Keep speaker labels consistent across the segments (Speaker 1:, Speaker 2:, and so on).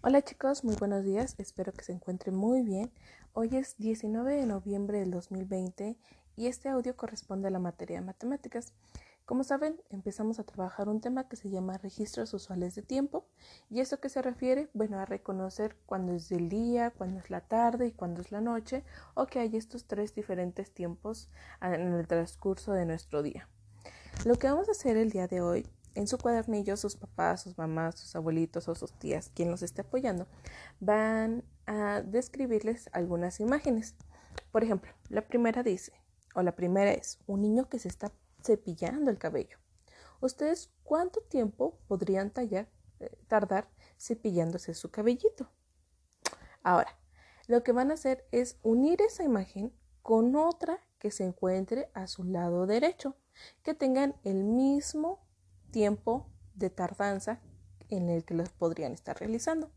Speaker 1: Hola chicos, muy buenos días, espero que se encuentren muy bien. Hoy es 19 de noviembre del 2020 y este audio corresponde a la materia de matemáticas. Como saben, empezamos a trabajar un tema que se llama registros usuales de tiempo y eso que se refiere, bueno, a reconocer cuándo es el día, cuándo es la tarde y cuándo es la noche o que hay estos tres diferentes tiempos en el transcurso de nuestro día. Lo que vamos a hacer el día de hoy en su cuadernillo sus papás, sus mamás, sus abuelitos o sus tías, quien los esté apoyando, van a describirles algunas imágenes. Por ejemplo, la primera dice, o la primera es, un niño que se está cepillando el cabello. ¿Ustedes cuánto tiempo podrían tallar, eh, tardar cepillándose su cabellito? Ahora, lo que van a hacer es unir esa imagen con otra que se encuentre a su lado derecho, que tengan el mismo tiempo de tardanza en el que los podrían estar realizando.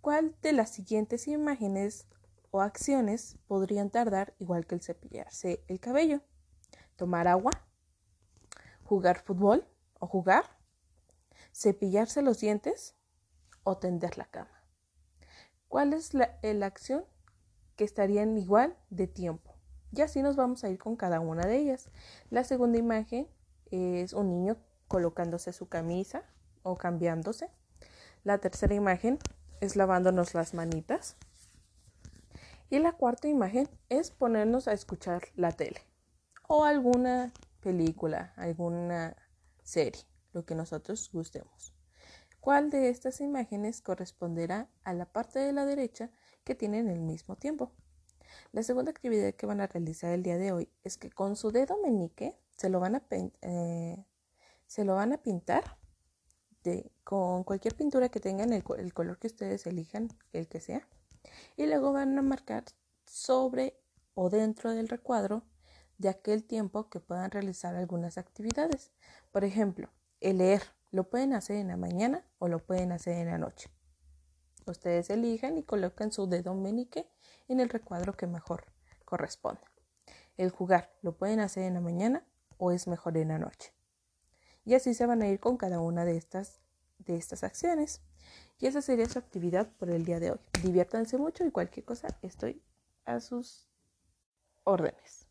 Speaker 1: ¿Cuál de las siguientes imágenes o acciones podrían tardar igual que el cepillarse el cabello? Tomar agua, jugar fútbol o jugar, cepillarse los dientes o tender la cama. ¿Cuál es la, la acción que estarían igual de tiempo? Y así nos vamos a ir con cada una de ellas. La segunda imagen es un niño colocándose su camisa o cambiándose. La tercera imagen es lavándonos las manitas. Y la cuarta imagen es ponernos a escuchar la tele o alguna película, alguna serie, lo que nosotros gustemos. ¿Cuál de estas imágenes corresponderá a la parte de la derecha que tienen el mismo tiempo? La segunda actividad que van a realizar el día de hoy es que con su dedo meñique se lo van a, eh, se lo van a pintar de, con cualquier pintura que tengan, el, el color que ustedes elijan, el que sea. Y luego van a marcar sobre o dentro del recuadro de aquel tiempo que puedan realizar algunas actividades. Por ejemplo, el leer lo pueden hacer en la mañana o lo pueden hacer en la noche. Ustedes elijan y colocan su dedo meñique en el recuadro que mejor corresponda. El jugar lo pueden hacer en la mañana o es mejor en la noche. Y así se van a ir con cada una de estas, de estas acciones. Y esa sería su actividad por el día de hoy. Diviértanse mucho y cualquier cosa estoy a sus órdenes.